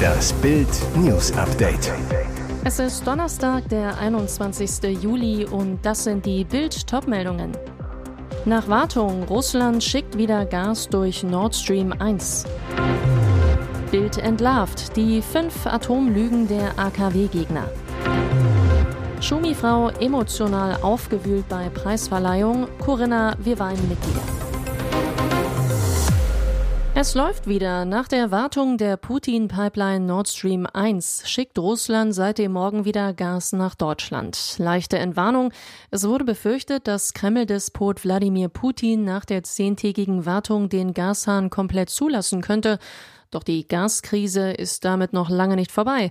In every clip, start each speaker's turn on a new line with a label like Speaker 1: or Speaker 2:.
Speaker 1: Das Bild News Update.
Speaker 2: Es ist Donnerstag, der 21. Juli und das sind die Bild Topmeldungen. Nach Wartung, Russland schickt wieder Gas durch Nord Stream 1. Bild entlarvt die fünf Atomlügen der AKW-Gegner. Schumi-Frau emotional aufgewühlt bei Preisverleihung. Corinna, wir weinen mit dir. Es läuft wieder. Nach der Wartung der Putin-Pipeline Nord Stream 1 schickt Russland seit dem Morgen wieder Gas nach Deutschland. Leichte Entwarnung. Es wurde befürchtet, dass Kreml-Despot Wladimir Putin nach der zehntägigen Wartung den Gashahn komplett zulassen könnte. Doch die Gaskrise ist damit noch lange nicht vorbei.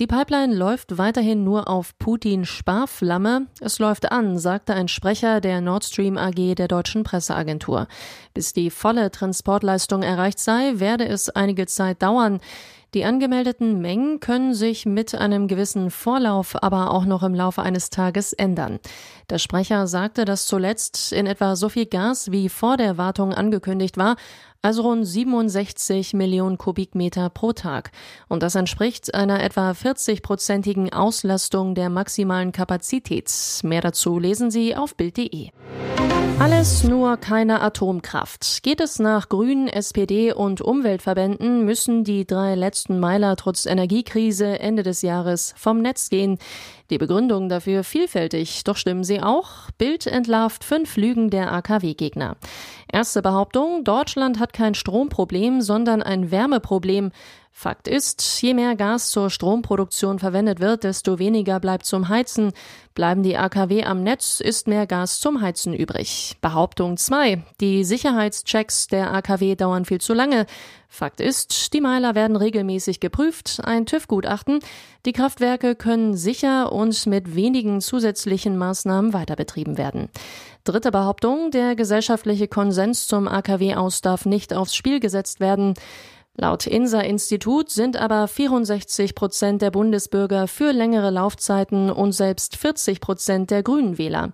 Speaker 2: Die Pipeline läuft weiterhin nur auf Putin Sparflamme. Es läuft an, sagte ein Sprecher der Nord Stream AG der deutschen Presseagentur. Bis die volle Transportleistung erreicht sei, werde es einige Zeit dauern. Die angemeldeten Mengen können sich mit einem gewissen Vorlauf aber auch noch im Laufe eines Tages ändern. Der Sprecher sagte, dass zuletzt in etwa so viel Gas wie vor der Wartung angekündigt war, also rund 67 Millionen Kubikmeter pro Tag. Und das entspricht einer etwa 40-prozentigen Auslastung der maximalen Kapazität. Mehr dazu lesen Sie auf Bild.de. Alles nur keine Atomkraft. Geht es nach Grünen, SPD und Umweltverbänden, müssen die drei letzten Meiler trotz Energiekrise Ende des Jahres vom Netz gehen. Die Begründung dafür vielfältig, doch stimmen sie auch. Bild entlarvt fünf Lügen der AKW-Gegner. Erste Behauptung, Deutschland hat kein Stromproblem, sondern ein Wärmeproblem. Fakt ist, je mehr Gas zur Stromproduktion verwendet wird, desto weniger bleibt zum Heizen. Bleiben die AKW am Netz, ist mehr Gas zum Heizen übrig. Behauptung 2. Die Sicherheitschecks der AKW dauern viel zu lange. Fakt ist, die Meiler werden regelmäßig geprüft, ein TÜV-Gutachten. Die Kraftwerke können sicher und mit wenigen zusätzlichen Maßnahmen weiterbetrieben werden. Dritte Behauptung, der gesellschaftliche Konsens zum AKW aus darf nicht aufs Spiel gesetzt werden. Laut INSA-Institut sind aber 64 Prozent der Bundesbürger für längere Laufzeiten und selbst 40 Prozent der Grünen Wähler.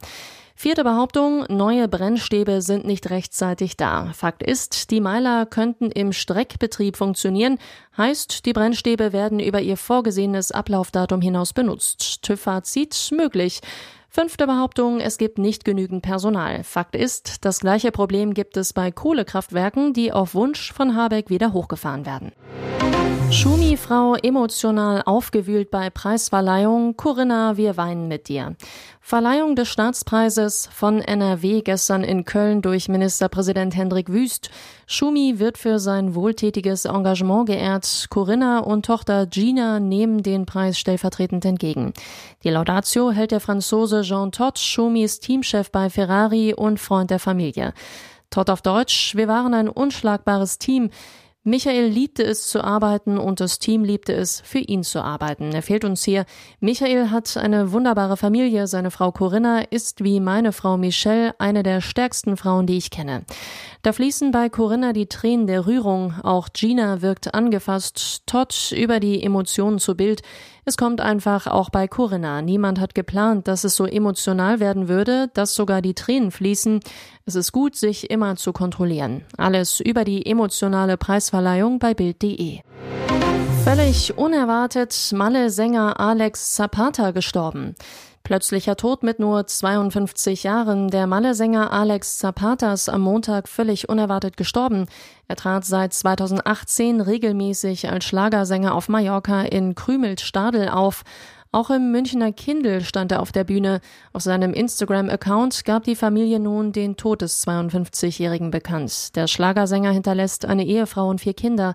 Speaker 2: Vierte Behauptung, neue Brennstäbe sind nicht rechtzeitig da. Fakt ist, die Meiler könnten im Streckbetrieb funktionieren, heißt, die Brennstäbe werden über ihr vorgesehenes Ablaufdatum hinaus benutzt. TÜV-Fazit möglich. Fünfte Behauptung, es gibt nicht genügend Personal. Fakt ist, das gleiche Problem gibt es bei Kohlekraftwerken, die auf Wunsch von Habeck wieder hochgefahren werden. Schumi-Frau emotional aufgewühlt bei Preisverleihung. Corinna, wir weinen mit dir. Verleihung des Staatspreises von NRW gestern in Köln durch Ministerpräsident Hendrik Wüst. Schumi wird für sein wohltätiges Engagement geehrt. Corinna und Tochter Gina nehmen den Preis stellvertretend entgegen. Die Laudatio hält der Franzose Jean Todt, Schumis Teamchef bei Ferrari und Freund der Familie. Todt auf Deutsch, wir waren ein unschlagbares Team. Michael liebte es zu arbeiten und das Team liebte es, für ihn zu arbeiten. Er fehlt uns hier. Michael hat eine wunderbare Familie. Seine Frau Corinna ist wie meine Frau Michelle eine der stärksten Frauen, die ich kenne. Da fließen bei Corinna die Tränen der Rührung. Auch Gina wirkt angefasst. Todd über die Emotionen zu Bild. Es kommt einfach auch bei Corinna. Niemand hat geplant, dass es so emotional werden würde, dass sogar die Tränen fließen. Es ist gut, sich immer zu kontrollieren. Alles über die emotionale Preisverleihung bei Bild.de. Völlig unerwartet Malle-Sänger Alex Zapata gestorben. Plötzlicher Tod mit nur 52 Jahren. Der Malle-Sänger Alex Zapata ist am Montag völlig unerwartet gestorben. Er trat seit 2018 regelmäßig als Schlagersänger auf Mallorca in Krümelt-Stadel auf. Auch im Münchner Kindl stand er auf der Bühne. Auf seinem Instagram-Account gab die Familie nun den Tod des 52-Jährigen bekannt. Der Schlagersänger hinterlässt eine Ehefrau und vier Kinder.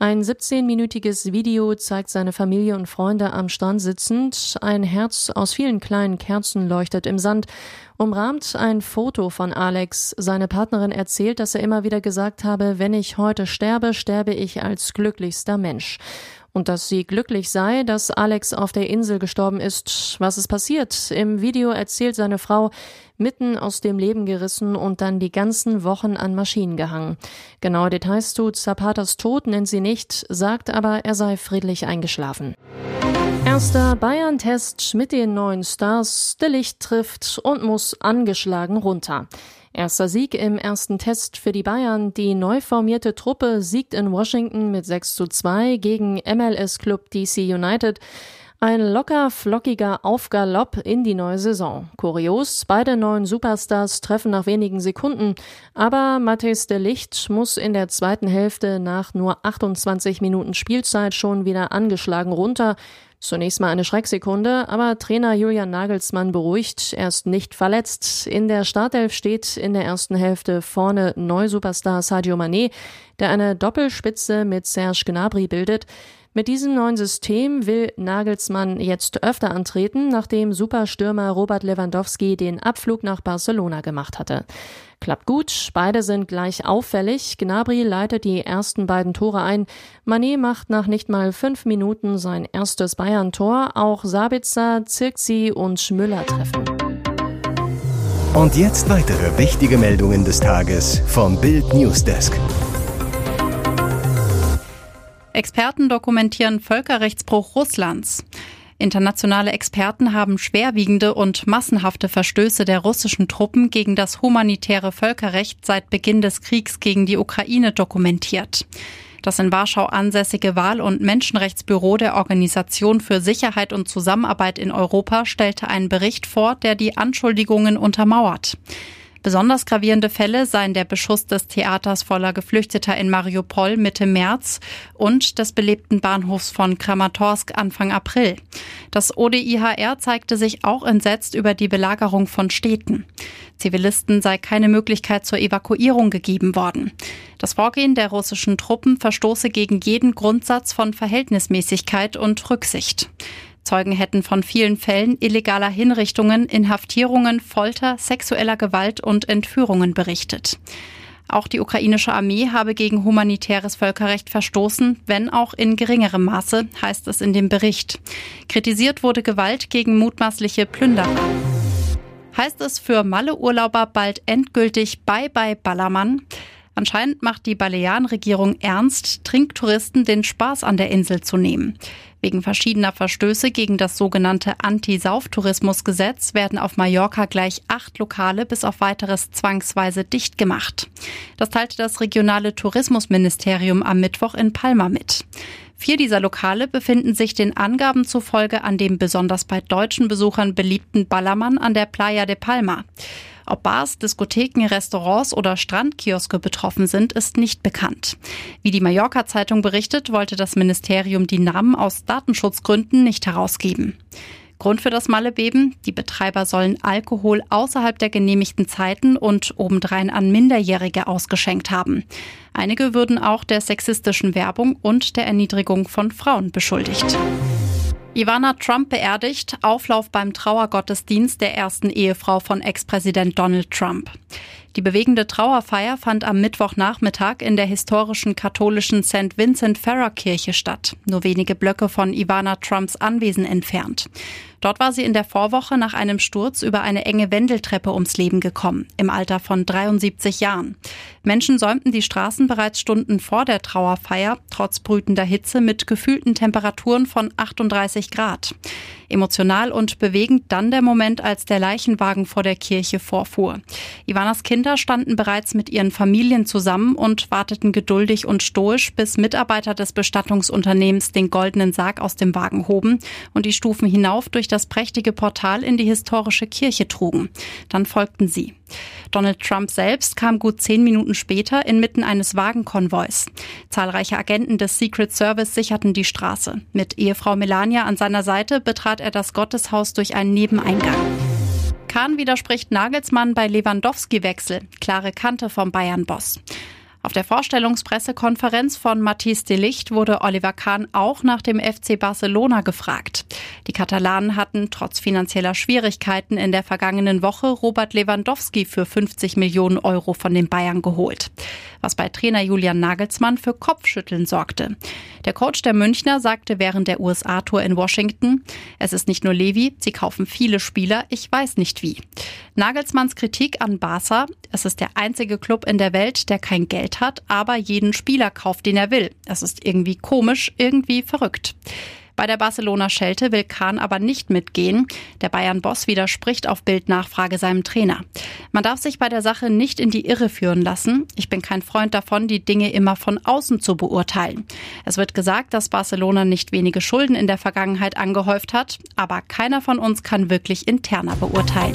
Speaker 2: Ein 17-minütiges Video zeigt seine Familie und Freunde am Strand sitzend. Ein Herz aus vielen kleinen Kerzen leuchtet im Sand. Umrahmt ein Foto von Alex. Seine Partnerin erzählt, dass er immer wieder gesagt habe, wenn ich heute sterbe, sterbe ich als glücklichster Mensch und dass sie glücklich sei, dass Alex auf der Insel gestorben ist. Was ist passiert? Im Video erzählt seine Frau, mitten aus dem Leben gerissen und dann die ganzen Wochen an Maschinen gehangen. Genaue Details zu Zapatas Tod nennt sie nicht, sagt aber, er sei friedlich eingeschlafen. Erster Bayern-Test mit den neuen Stars. Der Licht trifft und muss angeschlagen runter. Erster Sieg im ersten Test für die Bayern. Die neu formierte Truppe siegt in Washington mit 6 zu 2 gegen MLS-Club DC United. Ein locker flockiger Aufgalopp in die neue Saison. Kurios, beide neuen Superstars treffen nach wenigen Sekunden, aber Mathis de Licht muss in der zweiten Hälfte nach nur 28 Minuten Spielzeit schon wieder angeschlagen runter. Zunächst mal eine Schrecksekunde, aber Trainer Julian Nagelsmann beruhigt, er ist nicht verletzt. In der Startelf steht in der ersten Hälfte vorne Neusuperstar Sadio Mané, der eine Doppelspitze mit Serge Gnabry bildet. Mit diesem neuen System will Nagelsmann jetzt öfter antreten, nachdem Superstürmer Robert Lewandowski den Abflug nach Barcelona gemacht hatte. Klappt gut, beide sind gleich auffällig. Gnabry leitet die ersten beiden Tore ein. Manet macht nach nicht mal fünf Minuten sein erstes Bayern-Tor. Auch Sabitzer, Zirkzi und Müller treffen.
Speaker 1: Und jetzt weitere wichtige Meldungen des Tages vom Bild Newsdesk.
Speaker 3: Experten dokumentieren Völkerrechtsbruch Russlands. Internationale Experten haben schwerwiegende und massenhafte Verstöße der russischen Truppen gegen das humanitäre Völkerrecht seit Beginn des Kriegs gegen die Ukraine dokumentiert. Das in Warschau ansässige Wahl- und Menschenrechtsbüro der Organisation für Sicherheit und Zusammenarbeit in Europa stellte einen Bericht vor, der die Anschuldigungen untermauert. Besonders gravierende Fälle seien der Beschuss des Theaters voller Geflüchteter in Mariupol Mitte März und des belebten Bahnhofs von Kramatorsk Anfang April. Das ODIHR zeigte sich auch entsetzt über die Belagerung von Städten. Zivilisten sei keine Möglichkeit zur Evakuierung gegeben worden. Das Vorgehen der russischen Truppen verstoße gegen jeden Grundsatz von Verhältnismäßigkeit und Rücksicht. Zeugen hätten von vielen Fällen illegaler Hinrichtungen, Inhaftierungen, Folter, sexueller Gewalt und Entführungen berichtet. Auch die ukrainische Armee habe gegen humanitäres Völkerrecht verstoßen, wenn auch in geringerem Maße, heißt es in dem Bericht. Kritisiert wurde Gewalt gegen mutmaßliche Plünderer. Heißt es für Malle-Urlauber bald endgültig Bye-bye Ballermann? Anscheinend macht die Balearenregierung ernst, Trinktouristen den Spaß an der Insel zu nehmen. Wegen verschiedener Verstöße gegen das sogenannte Anti-Sauftourismusgesetz werden auf Mallorca gleich acht Lokale bis auf weiteres zwangsweise dicht gemacht. Das teilte das regionale Tourismusministerium am Mittwoch in Palma mit. Vier dieser Lokale befinden sich den Angaben zufolge an dem besonders bei deutschen Besuchern beliebten Ballermann an der Playa de Palma. Ob Bars, Diskotheken, Restaurants oder Strandkioske betroffen sind, ist nicht bekannt. Wie die Mallorca-Zeitung berichtet, wollte das Ministerium die Namen aus Datenschutzgründen nicht herausgeben. Grund für das Mallebeben? Die Betreiber sollen Alkohol außerhalb der genehmigten Zeiten und obendrein an Minderjährige ausgeschenkt haben. Einige würden auch der sexistischen Werbung und der Erniedrigung von Frauen beschuldigt. Ivana Trump beerdigt, Auflauf beim Trauergottesdienst der ersten Ehefrau von Ex-Präsident Donald Trump. Die bewegende Trauerfeier fand am Mittwochnachmittag in der historischen katholischen St. Vincent Ferrer Kirche statt, nur wenige Blöcke von Ivana Trumps Anwesen entfernt. Dort war sie in der Vorwoche nach einem Sturz über eine enge Wendeltreppe ums Leben gekommen, im Alter von 73 Jahren. Menschen säumten die Straßen bereits Stunden vor der Trauerfeier, trotz brütender Hitze mit gefühlten Temperaturen von 38 Grad. Emotional und bewegend dann der Moment, als der Leichenwagen vor der Kirche vorfuhr. Ivanas Kinder standen bereits mit ihren Familien zusammen und warteten geduldig und stoisch, bis Mitarbeiter des Bestattungsunternehmens den goldenen Sarg aus dem Wagen hoben und die Stufen hinauf durch das prächtige Portal in die historische Kirche trugen. Dann folgten sie. Donald Trump selbst kam gut zehn Minuten später inmitten eines Wagenkonvois. Zahlreiche Agenten des Secret Service sicherten die Straße. Mit Ehefrau Melania an seiner Seite betrat er das Gotteshaus durch einen Nebeneingang. Kahn widerspricht Nagelsmann bei Lewandowski-Wechsel. Klare Kante vom Bayern-Boss. Auf der Vorstellungspressekonferenz von Matthias de Licht wurde Oliver Kahn auch nach dem FC Barcelona gefragt. Die Katalanen hatten trotz finanzieller Schwierigkeiten in der vergangenen Woche Robert Lewandowski für 50 Millionen Euro von den Bayern geholt. Was bei Trainer Julian Nagelsmann für Kopfschütteln sorgte. Der Coach der Münchner sagte während der USA-Tour in Washington, es ist nicht nur Levi, sie kaufen viele Spieler, ich weiß nicht wie. Nagelsmanns Kritik an Barca, es ist der einzige Club in der Welt, der kein Geld hat, aber jeden Spieler kauft, den er will. Das ist irgendwie komisch, irgendwie verrückt. Bei der Barcelona-Schelte will Kahn aber nicht mitgehen. Der Bayern-Boss widerspricht auf Bildnachfrage seinem Trainer. Man darf sich bei der Sache nicht in die Irre führen lassen. Ich bin kein Freund davon, die Dinge immer von außen zu beurteilen. Es wird gesagt, dass Barcelona nicht wenige Schulden in der Vergangenheit angehäuft hat, aber keiner von uns kann wirklich interner beurteilen.